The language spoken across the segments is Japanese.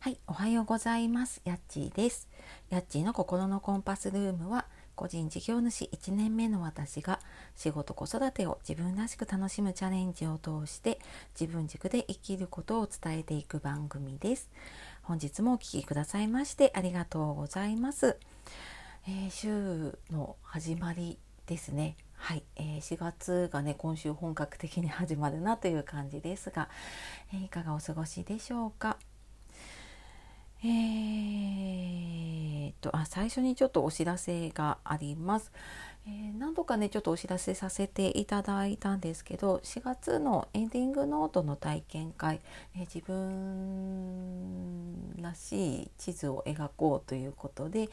はい、おはようございます。やっちーです。やっちーの心のコンパスルームは、個人事業主1年目の私が仕事子育てを自分らしく楽しむチャレンジを通して自分軸で生きることを伝えていく番組です。本日もお聴きくださいましてありがとうございます。えー、週の始まりですね。はい、えー、4月がね今週本格的に始まるなという感じですが、えー、いかがお過ごしでしょうか？えー、とあ最初にちょっとお知らせがあります。えー、何度かねちょっとお知らせさせていただいたんですけど4月のエンディングノートの体験会、えー、自分らしい地図を描こうということで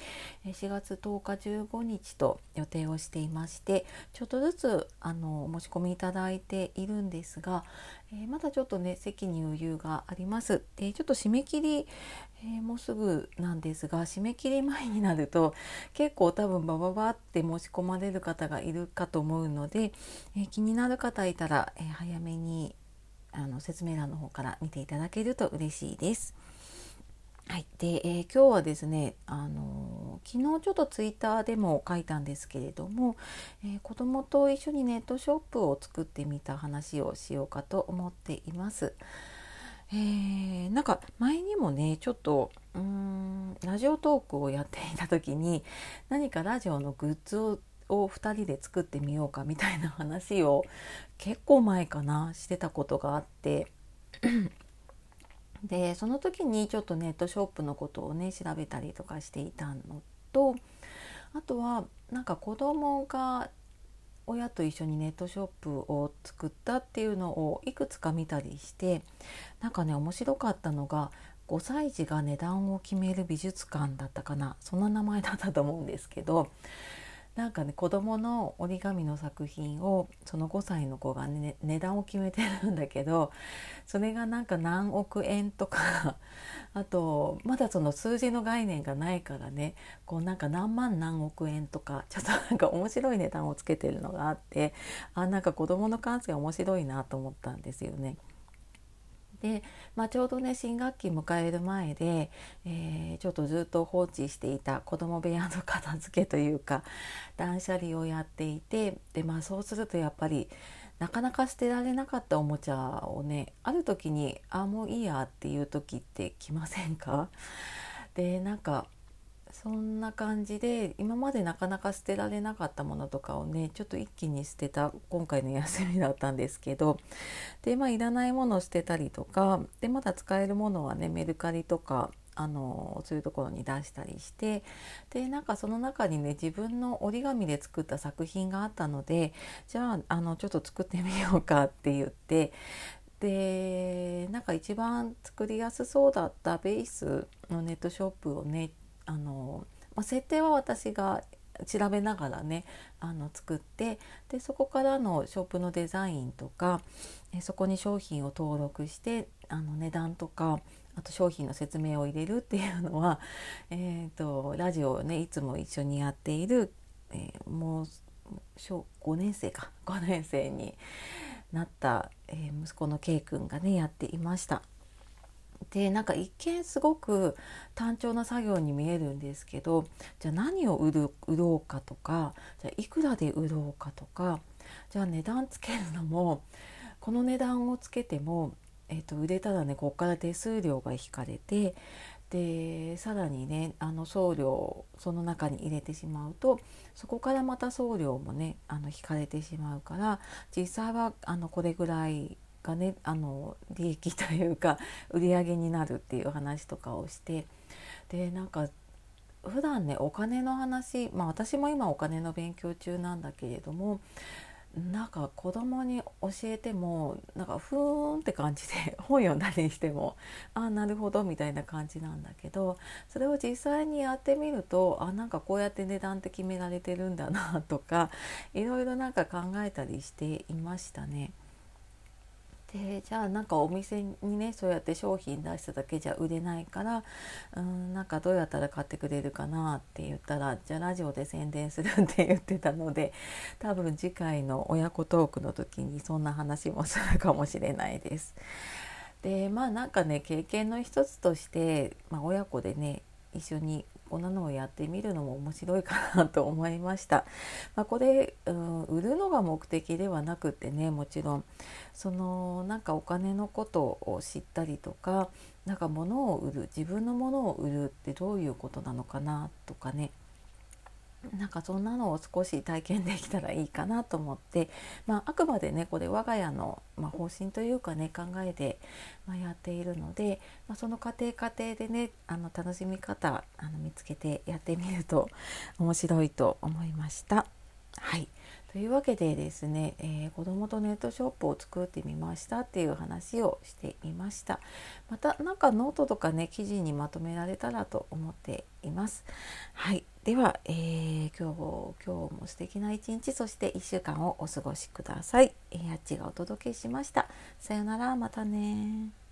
4月10日15日と予定をしていましてちょっとずつあのお申し込みいただいているんですが、えー、まだちょっとね席に余裕があります。でちょっと締め切り、えー、もうすぐなんですが締め切り前になると結構多分バババって申し込まれる方がいるかと思うので、えー、気になる方いたら、え早めにあの説明欄の方から見ていただけると嬉しいです。はい、で、えー、今日はですね、あのー、昨日ちょっとツイッターでも書いたんですけれども、えー、子供と一緒にネットショップを作ってみた話をしようかと思っています。えー、なんか前にもねちょっとうーんラジオトークをやっていた時に何かラジオのグッズをを2人で作ってみようかみたいな話を結構前かなしてたことがあって。でその時にちょっとネットショップのことをね調べたりとかしていたのとあとはなんか子供が親と一緒にネットショップを作ったっていうのをいくつか見たりしてなんかね面白かったのが5歳児が値段を決める美術館だったかな。そんな名前だったと思うんですけどなんかね子供の折り紙の作品をその5歳の子が、ね、値段を決めてるんだけどそれがなんか何億円とか あとまだその数字の概念がないからねこうなんか何万何億円とかちょっとなんか面白い値段をつけてるのがあってあなんか子供の感性面白いなと思ったんですよね。で、まあ、ちょうどね新学期迎える前で、えー、ちょっとずっと放置していた子供部屋の片付けというか断捨離をやっていてで、まあ、そうするとやっぱりなかなか捨てられなかったおもちゃをねある時に「あもういいや」っていう時って来ませんか？でなんかそんな感じで今までなかなか捨てられなかったものとかをねちょっと一気に捨てた今回の休みだったんですけどでまあいらないものを捨てたりとかでまだ使えるものはねメルカリとかあのそういうところに出したりしてでなんかその中にね自分の折り紙で作った作品があったのでじゃああのちょっと作ってみようかって言ってでなんか一番作りやすそうだったベースのネットショップをねあの、まあ、設定は私が調べながらねあの作ってでそこからのショップのデザインとかえそこに商品を登録してあの値段とかあと商品の説明を入れるっていうのは、えーと、ラジオをねいつも一緒にやっている、えー、もう小5年生か5年生になった、えー、息子の K 君がねやっていました。でなんか一見すごく単調な作業に見えるんですけどじゃあ何を売る売ろうかとかじゃあいくらで売ろうかとかじゃあ値段つけるのもこの値段をつけても、えー、と売れたらねここから手数料が引かれてでさらにねあの送料その中に入れてしまうとそこからまた送料もねあの引かれてしまうから実際はあのこれぐらいがねあの利益というか売り上げになるっていう話とかをしてでなんか普段ねお金の話まあ私も今お金の勉強中なんだけれどもなんか子供に教えてもなんかふーんって感じで 本読んだりしてもああなるほどみたいな感じなんだけどそれを実際にやってみるとあなんかこうやって値段って決められてるんだなとかいろいろなんか考えたりしていましたね。でじゃあなんかお店にねそうやって商品出しただけじゃ売れないからうんなんかどうやったら買ってくれるかなって言ったらじゃあラジオで宣伝するって言ってたので多分次回の親子トークの時にそんな話もするかもしれないです。でまあなんかね経験の一つとして、まあ、親子でね一緒にこんなのをやってみるのも面白いかなと思いました。まあ、これ、うん、売るのが目的ではなくてねもちろんそのなんかお金のことを知ったりとかなんか物を売る自分のものを売るってどういうことなのかなとかねなんかそんなのを少し体験できたらいいかなと思って、まあ、あくまでねこれ我が家の、まあ、方針というかね考えで、ま、やっているので、まあ、その過程過程でねあの楽しみ方あの見つけてやってみると面白いと思いました。はいというわけでですね、えー、子供とネットショップを作ってみましたっていう話をしてみました。またなんかノートとかね記事にまとめられたらと思っています。はい。では、えー、今日今日も素敵な一日そして1週間をお過ごしください、えー、あっちがお届けしました。さよなら。またね